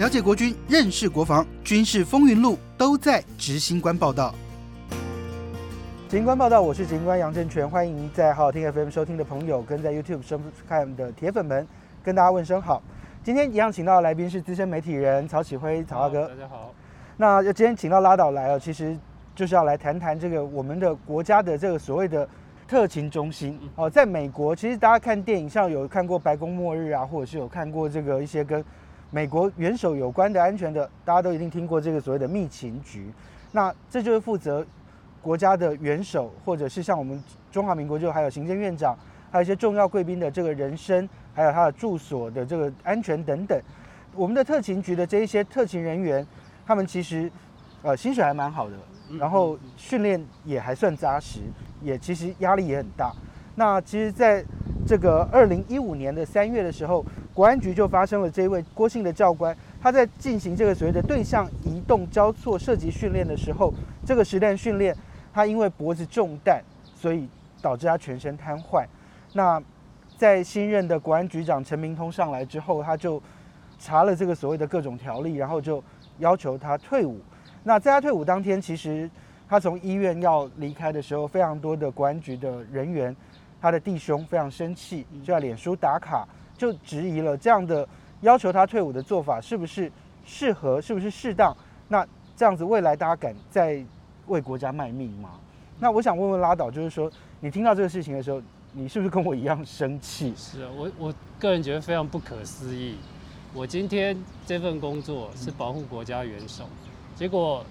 了解国军，认识国防，军事风云录都在执行官报道。执行官报道，我是执行官杨正全，欢迎在好好听 FM 收听的朋友，跟在 YouTube 收看的铁粉们，跟大家问声好。今天一样请到的来宾是资深媒体人曹启辉，曹大哥。大家好。那今天请到拉导来了，其实就是要来谈谈这个我们的国家的这个所谓的特勤中心哦，在美国，其实大家看电影像有看过《白宫末日》啊，或者是有看过这个一些跟美国元首有关的安全的，大家都一定听过这个所谓的密情局。那这就是负责国家的元首，或者是像我们中华民国就还有行政院长，还有一些重要贵宾的这个人身，还有他的住所的这个安全等等。我们的特勤局的这一些特勤人员。他们其实，呃，薪水还蛮好的，然后训练也还算扎实，也其实压力也很大。那其实，在这个二零一五年的三月的时候，国安局就发生了这位郭姓的教官，他在进行这个所谓的对象移动交错射击训练的时候，这个实弹训练，他因为脖子中弹，所以导致他全身瘫痪。那在新任的国安局长陈明通上来之后，他就查了这个所谓的各种条例，然后就。要求他退伍。那在他退伍当天，其实他从医院要离开的时候，非常多的国安局的人员，他的弟兄非常生气，就在脸书打卡，就质疑了这样的要求他退伍的做法是不是适合，是不是适当？那这样子未来大家敢再为国家卖命吗？那我想问问拉倒，就是说你听到这个事情的时候，你是不是跟我一样生气？是啊，我我个人觉得非常不可思议。我今天这份工作是保护国家元首，结果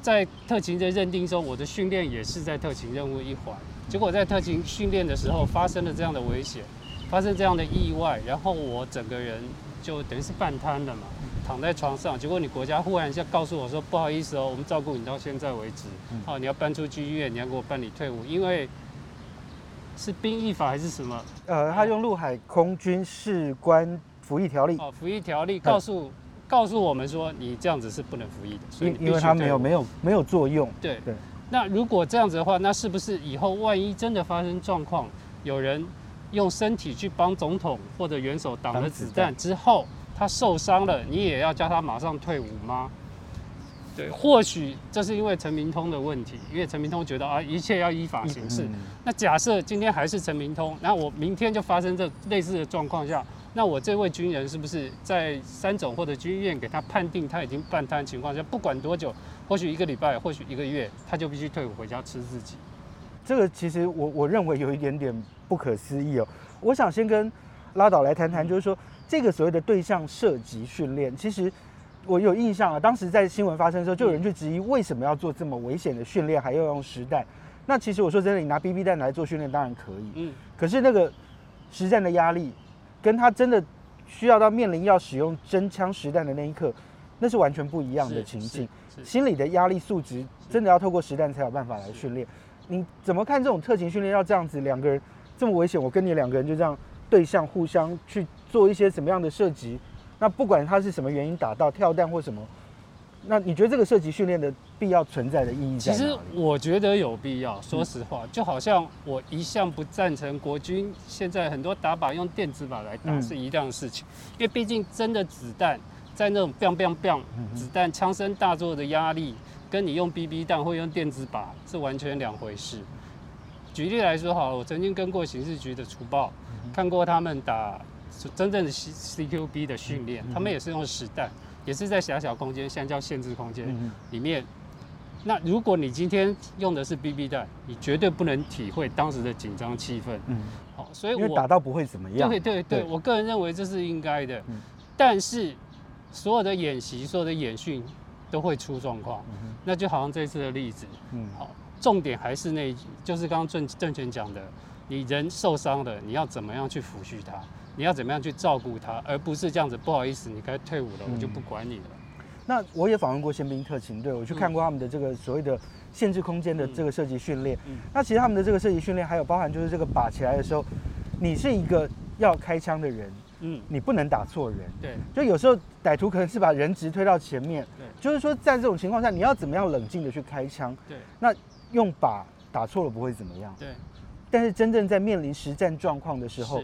在特勤的认定中，我的训练也是在特勤任务一环。结果在特勤训练的时候发生了这样的危险，发生这样的意外，然后我整个人就等于是半瘫了嘛，躺在床上。结果你国家忽然一下告诉我说：“不好意思哦，我们照顾你到现在为止，好，你要搬出去医院，你要给我办理退伍，因为是兵役法还是什么？”呃，他用陆海空军士官。服役条例哦，服役条例告诉告诉我们说，你这样子是不能服役的，所以因为它没有没有没有作用。对对。那如果这样子的话，那是不是以后万一真的发生状况，有人用身体去帮总统或者元首挡了子弹之后，他受伤了，你也要叫他马上退伍吗？对，或许这是因为陈明通的问题，因为陈明通觉得啊，一切要依法行事。那假设今天还是陈明通，那我明天就发生这类似的状况下。那我这位军人是不是在三种或者军医院给他判定他已经半瘫情况下，不管多久，或许一个礼拜，或许一个月，他就必须退伍回家吃自己？这个其实我我认为有一点点不可思议哦。我想先跟拉导来谈谈，就是说这个所谓的对象射击训练，其实我有印象啊，当时在新闻发生的时候，就有人去质疑为什么要做这么危险的训练，还要用实弹。那其实我说真的，你拿 BB 弹来做训练当然可以，嗯，可是那个实战的压力。跟他真的需要到面临要使用真枪实弹的那一刻，那是完全不一样的情境。心理的压力素质真的要透过实弹才有办法来训练。你怎么看这种特勤训练要这样子两个人这么危险？我跟你两个人就这样对象互相去做一些什么样的射击？那不管他是什么原因打到跳弹或什么。那你觉得这个射击训练的必要存在的意义？其实我觉得有必要。说实话，就好像我一向不赞成国军现在很多打靶用电子靶来打是一样的事情，因为毕竟真的子弹在那种 biang biang biang 子弹枪声大作的压力，跟你用 BB 弹或用电子靶是完全两回事。举例来说，好，我曾经跟过刑事局的除暴，看过他们打真正的 C CQB 的训练，他们也是用实弹。也是在狭小空间，现在叫限制空间里面。那如果你今天用的是 BB 弹，你绝对不能体会当时的紧张气氛。嗯，好，所以我打到不会怎么样。对对对，我个人认为这是应该的。但是所有的演习、所有的演训都会出状况。那就好像这次的例子。嗯，好，重点还是那，就是刚刚郑郑权讲的，你人受伤了，你要怎么样去抚恤他？你要怎么样去照顾他，而不是这样子。不好意思，你该退伍了，我就不管你了。那我也访问过宪兵特勤队，我去看过他们的这个所谓的限制空间的这个射击训练。那其实他们的这个射击训练还有包含就是这个靶起来的时候，你是一个要开枪的人，嗯，你不能打错人。对，就有时候歹徒可能是把人质推到前面。对，就是说在这种情况下，你要怎么样冷静的去开枪？对，那用靶打错了不会怎么样。对，但是真正在面临实战状况的时候。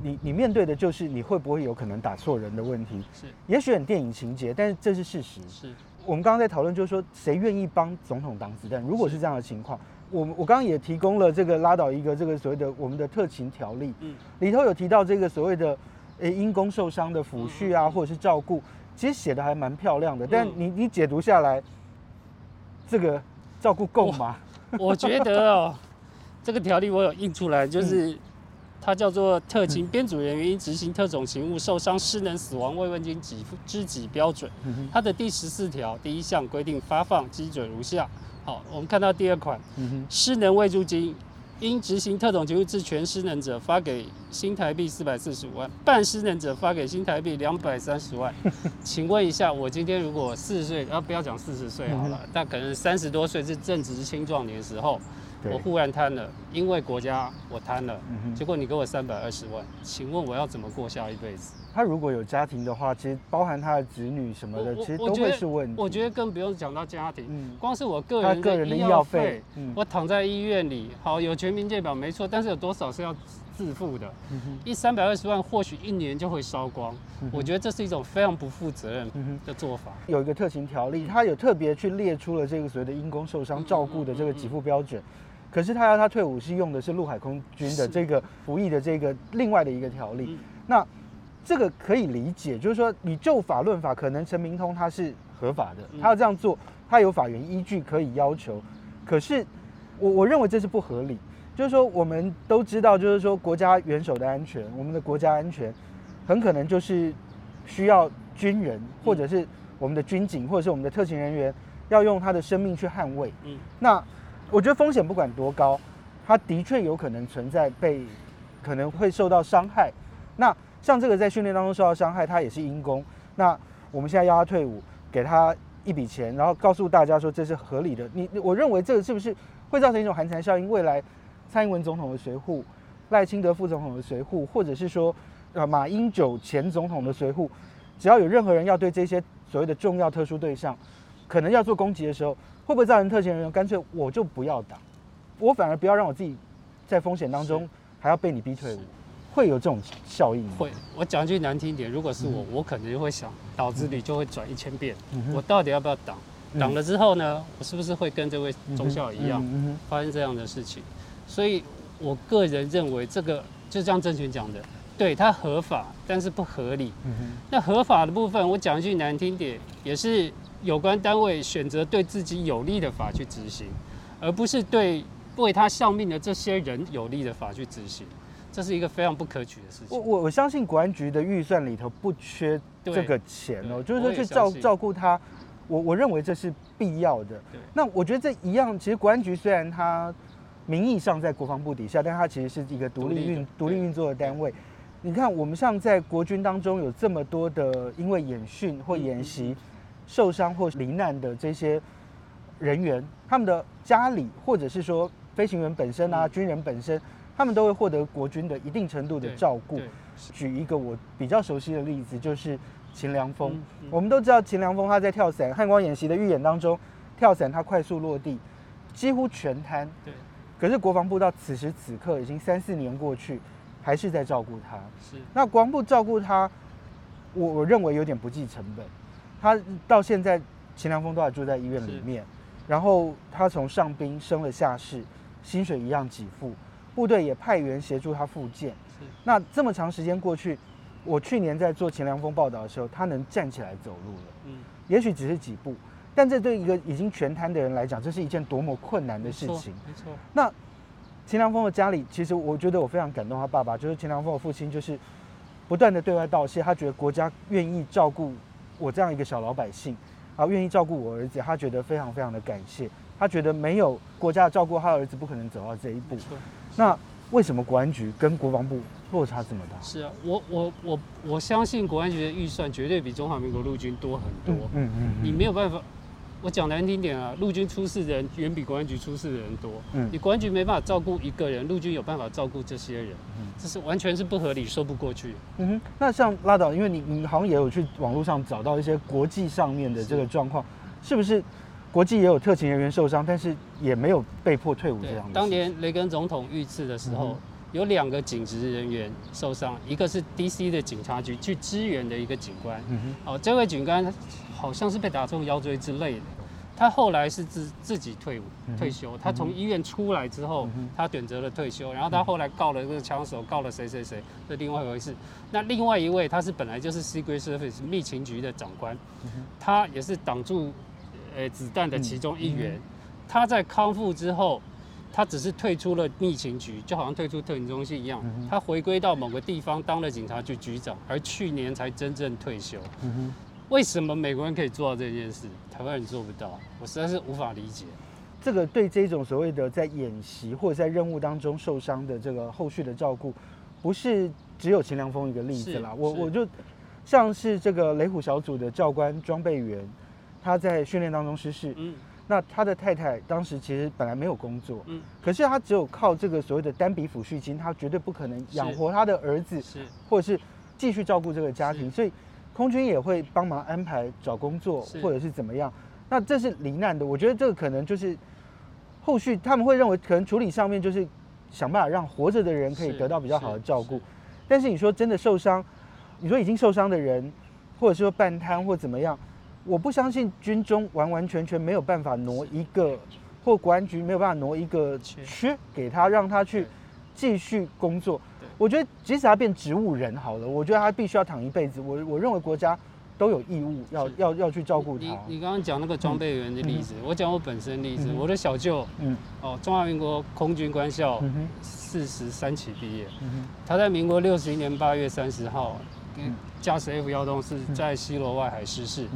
你你面对的就是你会不会有可能打错人的问题。是也许很电影情节，但是这是事实。是我们刚刚在讨论，就是说谁愿意帮总统挡子弹？如果是这样的情况，我我刚刚也提供了这个拉倒一个这个所谓的我们的特勤条例，嗯里头有提到这个所谓的呃因公受伤的抚恤啊，或者是照顾，其实写的还蛮漂亮的。但嗯你你解读下来，这个照顾够吗？我觉得哦，这个条例我有印出来，就是它叫做特勤编组人员因执行特种勤务受伤、失能、死亡慰问金给付支给标准。它的第十四条第一项规定发放基准如下。好，我们看到第二款，失能慰助金，因执行特种职务之全失能者，发给新台币四百四十五万；半失能者发给新台币两百三十万。请问一下，我今天如果四十岁，啊，不要讲四十岁好了，但可能三十多岁是正值青壮年时候，对我忽然瘫了，因为国家我瘫了，结果你给我三百二十万，请问我要怎么过下一辈子？他如果有家庭的话，其实包含他的子女什么的，其实都会是问题。我觉得更不用讲到家庭，嗯，光是我个人的医医药费，，嗯我躺在医院里，好有全民健保没错，但是有多少是要自付的？嗯哼一三百二十万或许一年就会烧光，嗯我觉得这是一种非常不负责任。的做法。有一个特勤条例，它有特别去列出了这个所谓的因公受伤照顾的这个给付标准，可是他要他退伍是用的是陆海空军的这个服役的这个另外的一个条例，嗯。那这个可以理解，就是说你就法论法，可能陈明通他是合法的，嗯。他要这样做，他有法源依据可以要求，可是我我认为这是不合理。就是说，我们都知道，就是说国家元首的安全，我们的国家安全，很可能就是需要军人或者是我们的军警或者是我们的特勤人员要用他的生命去捍卫。嗯。那我觉得风险不管多高，他的确有可能存在被可能会受到伤害。那像这个在训练当中受到伤害，他也是因公。那我们现在要他退伍，给他一笔钱，然后告诉大家说这是合理的。你我认为这个是不是会造成一种寒蝉效应？未来蔡英文总统的随扈、赖清德副总统的随扈，或者是说呃马英九前总统的随扈，只要有任何人要对这些所谓的重要特殊对象，可能要做攻击的时候，会不会造成特勤人员干脆我就不要挡，我反而不要让我自己在风险当中还要被你逼退伍，会有这种效应吗？会，我讲句难听点，如果是我，我可能就会想，脑子里就会转一千遍，嗯我到底要不要挡？嗯。挡了之后呢，我是不是会跟这位中校一样发生这样的事情？所以我个人认为，这个就像郑权讲的，对它合法，但是不合理。那合法的部分，我讲一句难听点，也是有关单位选择对自己有利的法去执行，而不是对为他效命的这些人有利的法去执行，这是一个非常不可取的事情。我我我相信国安局的预算里头不缺这个钱哦，对就是说去照照顾他，我我认为这是必要的对。那我觉得这一样，其实国安局虽然它名义上在国防部底下，但它其实是一个独立运独立运作的单位。你看，我们像在国军当中有这么多的因为演训或演习受伤或罹难的这些人员，他们的家里或者是说飞行员本身啊、嗯军人本身，他们都会获得国军的一定程度的照顾。对，举一个我比较熟悉的例子，就是秦良峰。嗯嗯我们都知道秦良峰他在跳伞汉光演习的预演当中，跳伞他快速落地，几乎全瘫。对，可是国防部到此时此刻已经三四年过去，还是在照顾他。是那国防部照顾他，我我认为有点不计成本。他到现在秦良峰都还住在医院里面，然后他从上兵升了下士，薪水一样给付，部队也派员协助他复健。是。那这么长时间过去，我去年在做秦良峰报道的时候，他能站起来走路了，嗯。也许只是几步，但这对一个已经全瘫的人来讲，这是一件多么困难的事情。没错，那秦良峰的家里，其实我觉得我非常感动，他爸爸就是秦良峰的父亲，就是不断的对外道谢，他觉得国家愿意照顾我这样一个小老百姓，啊，愿意照顾我儿子，他觉得非常非常的感谢，他觉得没有国家的照顾，他儿子不可能走到这一步。那为什么国安局跟国防部落差这么大？是啊，我我我我相信国安局的预算绝对比中华民国陆军多很多。嗯嗯你没有办法，我讲难听点啊，陆军出事的人远比国安局出事的人多。嗯你国安局没办法照顾一个人，陆军有办法照顾这些人，嗯这是完全是不合理，说不过去。嗯哼，那像拉倒，因为你你好像也有去网络上找到一些国际上面的这个状况，是不是？国际也有特勤人员受伤，但是也没有被迫退伍这样的。当年雷根总统遇刺的时候，嗯有两个警职人员受伤，一个是 DC 的警察局去支援的一个警官。嗯哦，这位警官好像是被打中腰椎之类的。他后来是自自己退伍嗯退休，他从医院出来之后嗯，他选择了退休，然后他后来告了这个枪手，告了谁谁谁，这另外一回事。那另外一位他是本来就是 Secret Service 密情局的长官，嗯他也是挡住呃子弹的其中一嗯员。他在康复之后，他只是退出了疫情局，就好像退出特警中心一样嗯，他回归到某个地方当了警察局局长，而去年才真正退休。嗯，为什么美国人可以做到这件事，台湾人做不到？我实在是无法理解。这个对这种所谓的在演习或者在任务当中受伤的这个后续的照顾，不是只有秦良峰一个例子啦。我我就像是这个雷虎小组的教官装备员，他在训练当中失事，嗯那他的太太当时其实本来没有工作，嗯，可是他只有靠这个所谓的单笔抚恤金，他绝对不可能养活他的儿子，是或者是继续照顾这个家庭，所以空军也会帮忙安排找工作或者是怎么样。那这是罹难的，我觉得这个可能就是后续他们会认为可能处理上面就是想办法让活着的人可以得到比较好的照顾，但是你说真的受伤，你说已经受伤的人，或者说半瘫或怎么样，我不相信军中完完全全没有办法挪一个，或国安局没有办法挪一个缺缺给他，让他去对。继续工作。我觉得即使他变植物人好了，我觉得他必须要躺一辈子。我我认为国家都有义务要要要去照顾他。你刚刚讲那个装备员的例子，我讲我本身例子，嗯我的小舅嗯。哦，中华民国空军官校四十三期毕业，他在民国六十一年八月三十号嗯驾驶 F 幺洞是在西罗外海失事。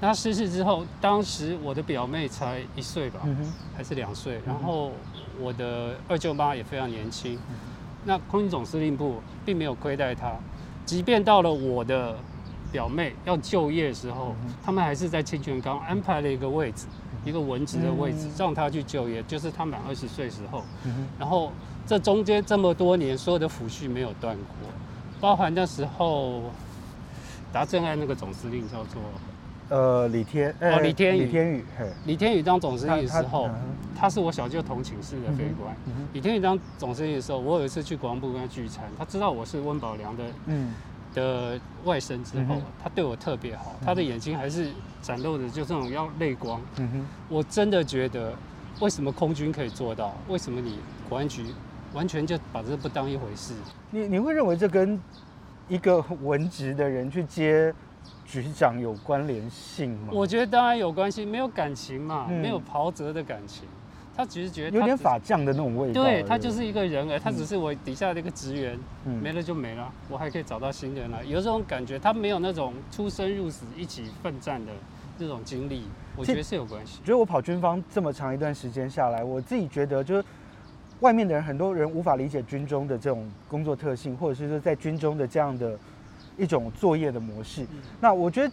那失事之后，当时我的表妹才一岁吧，嗯还是两岁，嗯然后我的二舅妈也非常年轻。那空军总司令部并没有亏待他，即便到了我的表妹要就业的时候，嗯他们还是在清泉岗安排了一个位置，一个文职的位置嗯，让她去就业，就是他满二十岁时候。然后这中间这么多年，所有的抚恤没有断过，包含那时候达正案那个总司令叫做呃，李天呃李天宇李天宇，嘿，李天宇当总司令的时候他，他是我小舅同寝室的飞官。李天宇当总司令的时候，我有一次去国防部跟他聚餐，他知道我是温宝良的嗯的外甥之后嗯，他对我特别好，他的眼睛还是展露着就这种要泪光。嗯哼。我真的觉得，为什么空军可以做到？为什么你国安局完全就把这不当一回事？你你会认为这跟一个文职的人去接局长有关联性吗？我觉得当然有关系，没有感情嘛，嗯没有袍泽的感情。他只是觉得有点法将的那种味道。对他就是一个人而已，他只是我底下的一个职员，嗯没了就没了，我还可以找到新人来，有这种感觉。他没有那种出生入死、一起奋战的这种经历，我觉得是有关系。觉得我跑军方这么长一段时间下来，我自己觉得就是外面的人，很多人无法理解军中的这种工作特性，或者是说在军中的这样的一种作业的模式。嗯那我觉得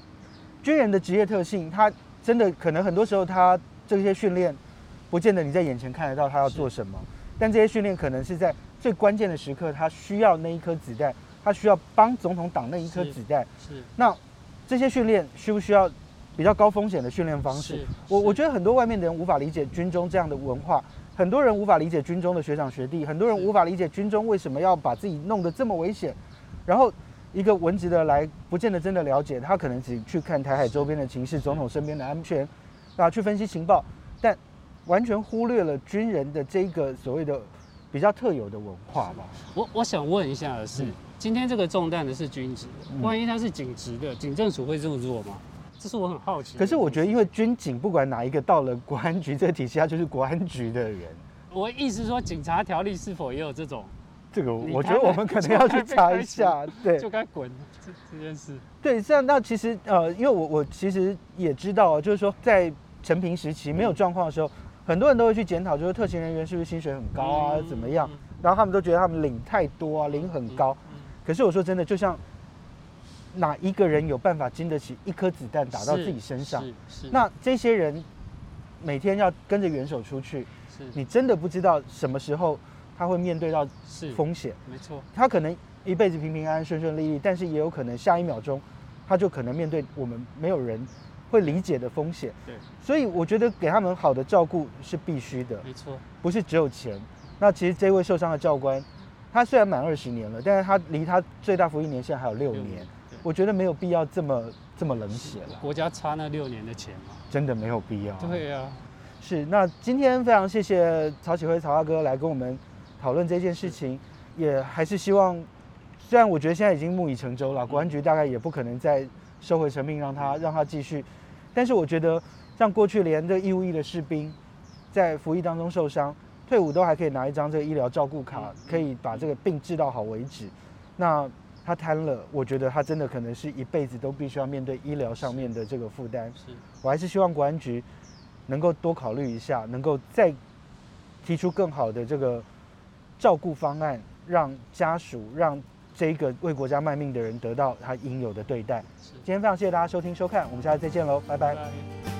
军人的职业特性，他真的可能很多时候他这些训练，不见得你在眼前看得到他要做什么，但这些训练可能是在最关键的时刻，他需要那一颗子弹，他需要帮总统挡那一颗子弹。是那这些训练需不需要比较高风险的训练方式？我我觉得很多外面的人无法理解军中这样的文化，很多人无法理解军中的学长学弟，很多人无法理解军中为什么要把自己弄得这么危险。然后一个文职的来，不见得真的了解，他可能只去看台海周边的情势、总统身边的安全，啊，去分析情报，但完全忽略了军人的这个所谓的比较特有的文化吧。我我想问一下的是，嗯今天这个中弹的是军职，嗯万一他是警职的，警政署会这么做吗？这是我很好奇。可是我觉得，因为军警不管哪一个到了国安局这个体系，他就是国安局的人。我意思说，警察条例是否也有这种这个我觉得我们可能要去查一下，对就该滚这这件事？对，这样那其实呃，因为我我其实也知道啊，就是说在陈平时期没有状况的时候，很多人都会去检讨，就是特勤人员是不是薪水很高啊，嗯怎么样？？然后他们都觉得他们领太多啊，领很高。嗯可是我说真的，就像哪一个人有办法经得起一颗子弹打到自己身上？是是那这些人每天要跟着元首出去，是你真的不知道什么时候他会面对到风险。没错，他可能一辈子平平安安、顺顺利利，但是也有可能下一秒钟，他就可能面对我们没有人会理解的风险。对，所以我觉得给他们好的照顾是必须的，没错，不是只有钱。那其实这位受伤的教官，他虽然满二十年了，但是他离他最大服役年限还有六年，我觉得没有必要这么这么冷血了。国家差那六年的钱吗？真的没有必要。对呀，是。那今天非常谢谢曹启辉曹大哥来跟我们讨论这件事情，也还是希望，虽然我觉得现在已经木已成舟了，国安局大概也不可能再收回成命让他让他继续，但是我觉得像过去连这义务役的士兵在服役当中受伤。退伍都还可以拿一张这个医疗照顾卡，可以把这个病治到好为止。那他瘫了，我觉得他真的可能是一辈子都必须要面对医疗上面的这个负担。是我还是希望国安局能够多考虑一下，能够再提出更好的这个照顾方案，让家属、让这个为国家卖命的人得到他应有的对待。今天非常谢谢大家收听收看，我们下次再见喽，拜拜。